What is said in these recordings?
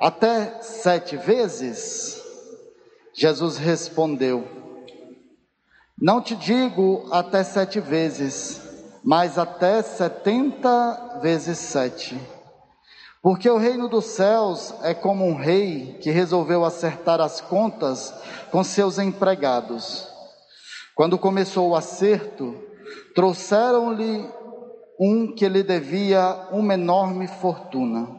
Até sete vezes? Jesus respondeu: Não te digo até sete vezes, mas até setenta vezes sete. Porque o reino dos céus é como um rei que resolveu acertar as contas com seus empregados. Quando começou o acerto, trouxeram-lhe um que lhe devia uma enorme fortuna.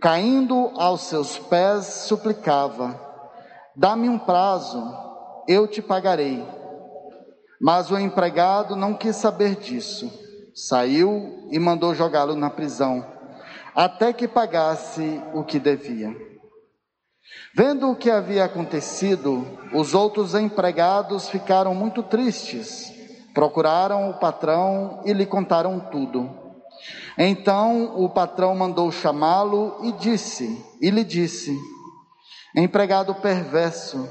caindo aos seus pés, suplicava: Dá-me um prazo, eu te pagarei. Mas o empregado não quis saber disso. Saiu e mandou jogá-lo na prisão, até que pagasse o que devia. Vendo o que havia acontecido, os outros empregados ficaram muito tristes. Procuraram o patrão e lhe contaram tudo. Então o patrão mandou chamá-lo e disse, e lhe disse: Empregado perverso,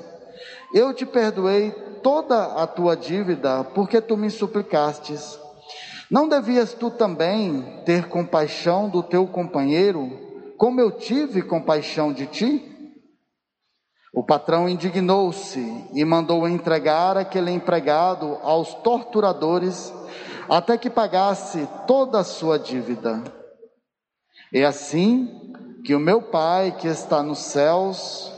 eu te perdoei toda a tua dívida, porque tu me suplicastes. Não devias tu também ter compaixão do teu companheiro, como eu tive compaixão de ti? O patrão indignou-se e mandou entregar aquele empregado aos torturadores até que pagasse toda a sua dívida. É assim que o meu Pai que está nos céus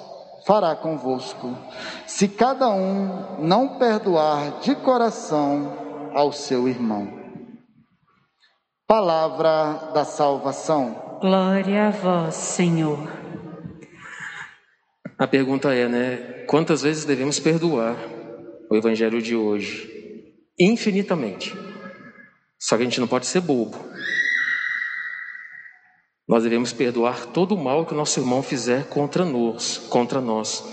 fará convosco, se cada um não perdoar de coração ao seu irmão. Palavra da salvação. Glória a vós, Senhor. A pergunta é, né? Quantas vezes devemos perdoar o evangelho de hoje? Infinitamente. Só que a gente não pode ser bobo. Nós devemos perdoar todo o mal que o nosso irmão fizer contra nós, contra nós,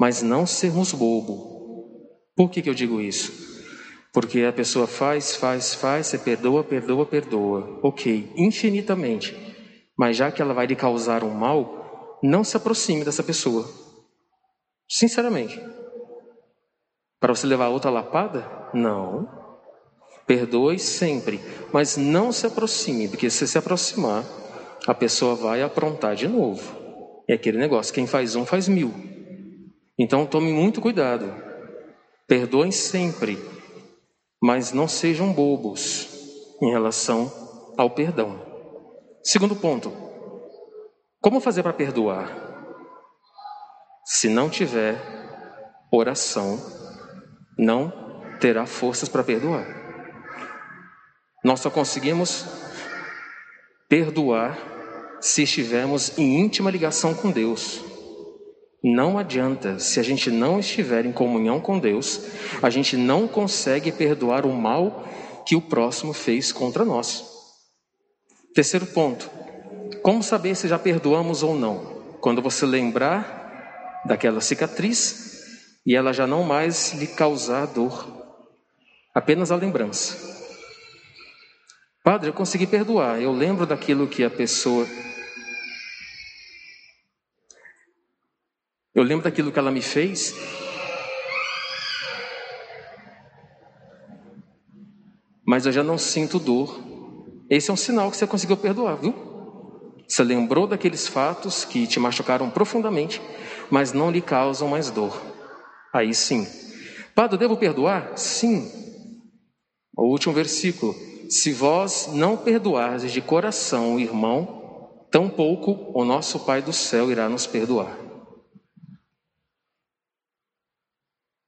mas não sermos bobo. Por que, que eu digo isso? Porque a pessoa faz, faz, faz, você perdoa, perdoa, perdoa. Ok, infinitamente. Mas já que ela vai lhe causar um mal, não se aproxime dessa pessoa. Sinceramente. Para você levar outra lapada? Não. Perdoe sempre, mas não se aproxime, porque se se aproximar, a pessoa vai aprontar de novo. É aquele negócio: quem faz um faz mil. Então tome muito cuidado. Perdoem sempre, mas não sejam bobos em relação ao perdão. Segundo ponto: como fazer para perdoar? Se não tiver oração, não terá forças para perdoar. Nós só conseguimos perdoar se estivermos em íntima ligação com Deus. Não adianta, se a gente não estiver em comunhão com Deus, a gente não consegue perdoar o mal que o próximo fez contra nós. Terceiro ponto: como saber se já perdoamos ou não? Quando você lembrar daquela cicatriz e ela já não mais lhe causar dor, apenas a lembrança. Padre, eu consegui perdoar, eu lembro daquilo que a pessoa. Eu lembro daquilo que ela me fez. Mas eu já não sinto dor. Esse é um sinal que você conseguiu perdoar, viu? Você lembrou daqueles fatos que te machucaram profundamente, mas não lhe causam mais dor. Aí sim. Padre, devo perdoar? Sim. O último versículo. Se vós não perdoardes de coração o irmão, tampouco o nosso Pai do céu irá nos perdoar.